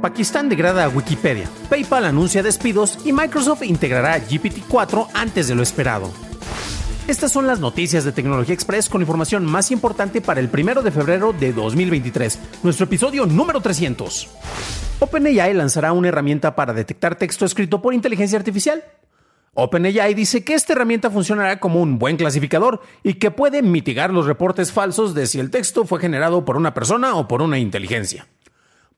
Pakistán degrada a Wikipedia, PayPal anuncia despidos y Microsoft integrará GPT-4 antes de lo esperado. Estas son las noticias de Tecnología Express con información más importante para el 1 de febrero de 2023, nuestro episodio número 300. OpenAI lanzará una herramienta para detectar texto escrito por inteligencia artificial. OpenAI dice que esta herramienta funcionará como un buen clasificador y que puede mitigar los reportes falsos de si el texto fue generado por una persona o por una inteligencia.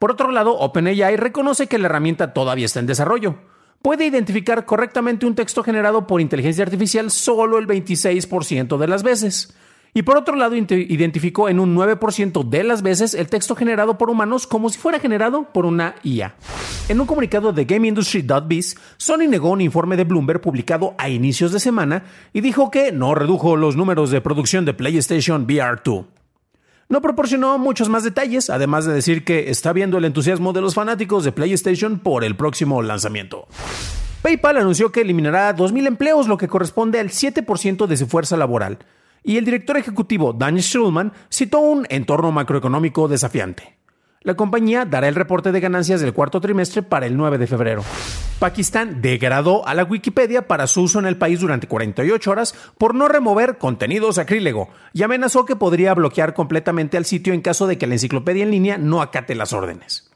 Por otro lado, OpenAI reconoce que la herramienta todavía está en desarrollo. Puede identificar correctamente un texto generado por inteligencia artificial solo el 26% de las veces. Y por otro lado, identificó en un 9% de las veces el texto generado por humanos como si fuera generado por una IA. En un comunicado de GameIndustry.biz, Sony negó un informe de Bloomberg publicado a inicios de semana y dijo que no redujo los números de producción de PlayStation VR 2. No proporcionó muchos más detalles, además de decir que está viendo el entusiasmo de los fanáticos de PlayStation por el próximo lanzamiento. PayPal anunció que eliminará 2.000 empleos, lo que corresponde al 7% de su fuerza laboral. Y el director ejecutivo Dan Schulman citó un entorno macroeconómico desafiante. La compañía dará el reporte de ganancias del cuarto trimestre para el 9 de febrero. Pakistán degradó a la Wikipedia para su uso en el país durante 48 horas por no remover contenido sacrílego y amenazó que podría bloquear completamente al sitio en caso de que la enciclopedia en línea no acate las órdenes.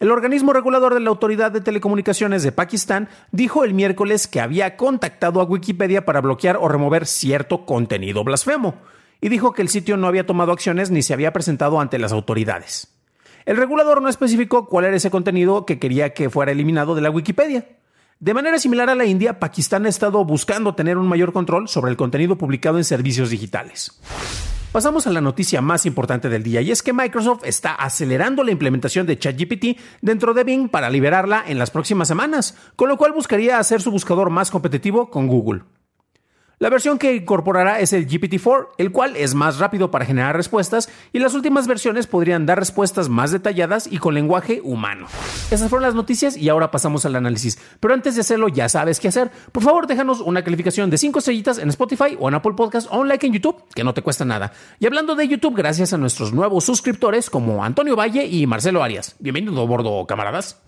El organismo regulador de la Autoridad de Telecomunicaciones de Pakistán dijo el miércoles que había contactado a Wikipedia para bloquear o remover cierto contenido blasfemo, y dijo que el sitio no había tomado acciones ni se había presentado ante las autoridades. El regulador no especificó cuál era ese contenido que quería que fuera eliminado de la Wikipedia. De manera similar a la India, Pakistán ha estado buscando tener un mayor control sobre el contenido publicado en servicios digitales. Pasamos a la noticia más importante del día y es que Microsoft está acelerando la implementación de ChatGPT dentro de Bing para liberarla en las próximas semanas, con lo cual buscaría hacer su buscador más competitivo con Google. La versión que incorporará es el GPT-4, el cual es más rápido para generar respuestas y las últimas versiones podrían dar respuestas más detalladas y con lenguaje humano. Esas fueron las noticias y ahora pasamos al análisis. Pero antes de hacerlo ya sabes qué hacer. Por favor déjanos una calificación de 5 estrellitas en Spotify o en Apple Podcast o un like en YouTube, que no te cuesta nada. Y hablando de YouTube, gracias a nuestros nuevos suscriptores como Antonio Valle y Marcelo Arias. Bienvenido a bordo, camaradas.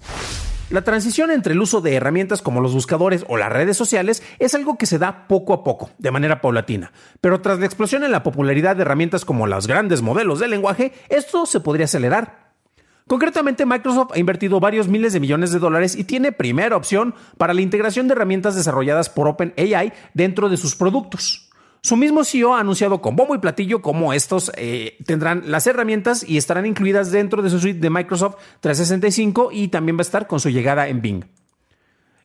La transición entre el uso de herramientas como los buscadores o las redes sociales es algo que se da poco a poco, de manera paulatina. Pero tras la explosión en la popularidad de herramientas como los grandes modelos de lenguaje, esto se podría acelerar. Concretamente, Microsoft ha invertido varios miles de millones de dólares y tiene primera opción para la integración de herramientas desarrolladas por OpenAI dentro de sus productos. Su mismo CEO ha anunciado con bombo y platillo cómo estos eh, tendrán las herramientas y estarán incluidas dentro de su suite de Microsoft 365 y también va a estar con su llegada en Bing.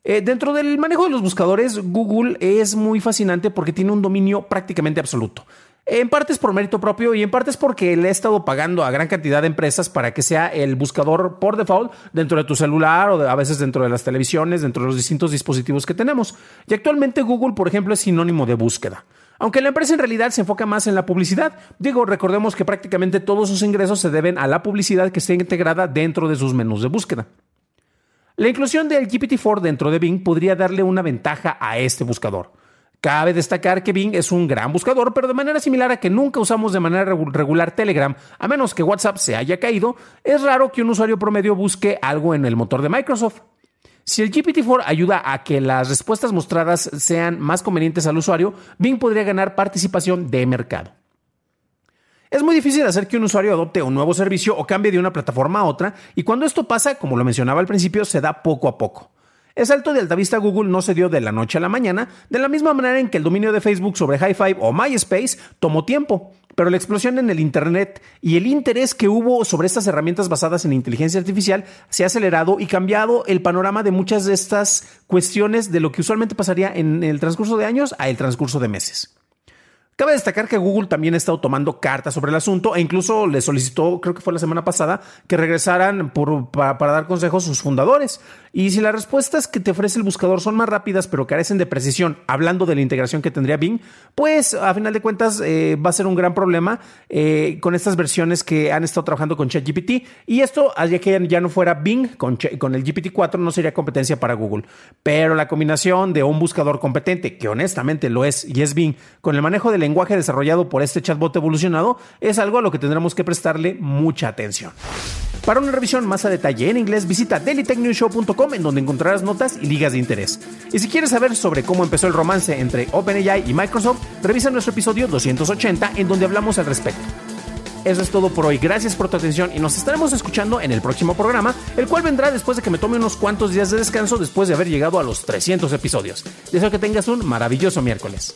Eh, dentro del manejo de los buscadores, Google es muy fascinante porque tiene un dominio prácticamente absoluto. En parte es por mérito propio y en parte es porque le he estado pagando a gran cantidad de empresas para que sea el buscador por default dentro de tu celular o a veces dentro de las televisiones, dentro de los distintos dispositivos que tenemos. Y actualmente Google, por ejemplo, es sinónimo de búsqueda. Aunque la empresa en realidad se enfoca más en la publicidad. Digo, recordemos que prácticamente todos sus ingresos se deben a la publicidad que está integrada dentro de sus menús de búsqueda. La inclusión del GPT-4 dentro de Bing podría darle una ventaja a este buscador. Cabe destacar que Bing es un gran buscador, pero de manera similar a que nunca usamos de manera regular Telegram, a menos que WhatsApp se haya caído, es raro que un usuario promedio busque algo en el motor de Microsoft. Si el GPT-4 ayuda a que las respuestas mostradas sean más convenientes al usuario, Bing podría ganar participación de mercado. Es muy difícil hacer que un usuario adopte un nuevo servicio o cambie de una plataforma a otra, y cuando esto pasa, como lo mencionaba al principio, se da poco a poco. El salto de altavista Google no se dio de la noche a la mañana, de la misma manera en que el dominio de Facebook sobre High o MySpace tomó tiempo. Pero la explosión en el Internet y el interés que hubo sobre estas herramientas basadas en inteligencia artificial se ha acelerado y cambiado el panorama de muchas de estas cuestiones de lo que usualmente pasaría en el transcurso de años a el transcurso de meses. Cabe destacar que Google también ha estado tomando cartas sobre el asunto e incluso le solicitó, creo que fue la semana pasada, que regresaran para, dar consejos a sus fundadores. Y si las respuestas que te ofrece el buscador son más rápidas pero carecen de precisión, hablando de la integración que tendría Bing, pues a final de cuentas eh, va a ser un gran problema eh, con estas versiones que han estado trabajando con ChatGPT. Y esto, ya que ya no fuera Bing con, con el GPT-4, no sería competencia para Google. Pero la combinación de un buscador competente, que honestamente lo es y es Bing, con el manejo de lenguaje desarrollado por este chatbot evolucionado es algo a lo que tendremos que prestarle mucha atención. Para una revisión más a detalle en inglés, visita dailytechnewshow.com en donde encontrarás notas y ligas de interés. Y si quieres saber sobre cómo empezó el romance entre OpenAI y Microsoft, revisa nuestro episodio 280 en donde hablamos al respecto. Eso es todo por hoy. Gracias por tu atención y nos estaremos escuchando en el próximo programa, el cual vendrá después de que me tome unos cuantos días de descanso después de haber llegado a los 300 episodios. Deseo que tengas un maravilloso miércoles.